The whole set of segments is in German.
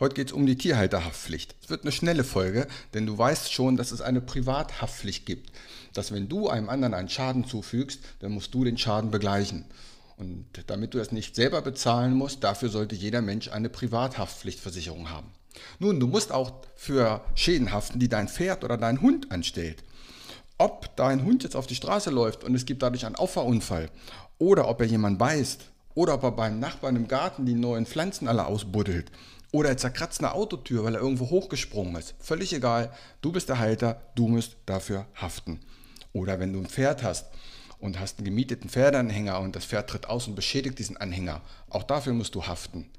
Heute geht es um die Tierhalterhaftpflicht. Es wird eine schnelle Folge, denn du weißt schon, dass es eine Privathaftpflicht gibt. Dass wenn du einem anderen einen Schaden zufügst, dann musst du den Schaden begleichen. Und damit du das nicht selber bezahlen musst, dafür sollte jeder Mensch eine Privathaftpflichtversicherung haben. Nun, du musst auch für Schäden haften, die dein Pferd oder dein Hund anstellt. Ob dein Hund jetzt auf die Straße läuft und es gibt dadurch einen Auffahrunfall oder ob er jemanden beißt oder ob er beim Nachbarn im Garten die neuen Pflanzen alle ausbuddelt oder er zerkratzt eine Autotür, weil er irgendwo hochgesprungen ist. Völlig egal. Du bist der Halter, du musst dafür haften. Oder wenn du ein Pferd hast und hast einen gemieteten Pferdeanhänger und das Pferd tritt aus und beschädigt diesen Anhänger, auch dafür musst du haften.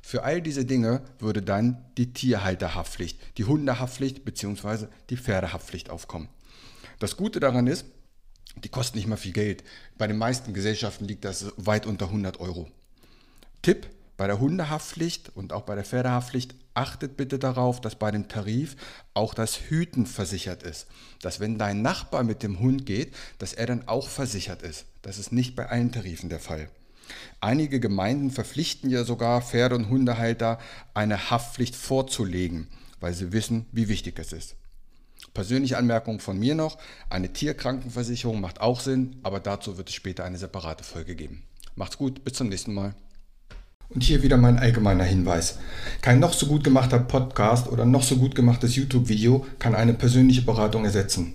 Für all diese Dinge würde dann die Tierhalterhaftpflicht, die Hundehaftpflicht bzw. die Pferdehaftpflicht aufkommen. Das Gute daran ist, die kosten nicht mal viel Geld. Bei den meisten Gesellschaften liegt das weit unter 100 Euro. Tipp, bei der Hundehaftpflicht und auch bei der Pferdehaftpflicht achtet bitte darauf, dass bei dem Tarif auch das Hüten versichert ist. Dass wenn dein Nachbar mit dem Hund geht, dass er dann auch versichert ist. Das ist nicht bei allen Tarifen der Fall. Einige Gemeinden verpflichten ja sogar Pferde- und Hundehalter, eine Haftpflicht vorzulegen, weil sie wissen, wie wichtig es ist. Persönliche Anmerkung von mir noch, eine Tierkrankenversicherung macht auch Sinn, aber dazu wird es später eine separate Folge geben. Macht's gut, bis zum nächsten Mal. Und hier wieder mein allgemeiner Hinweis. Kein noch so gut gemachter Podcast oder noch so gut gemachtes YouTube-Video kann eine persönliche Beratung ersetzen.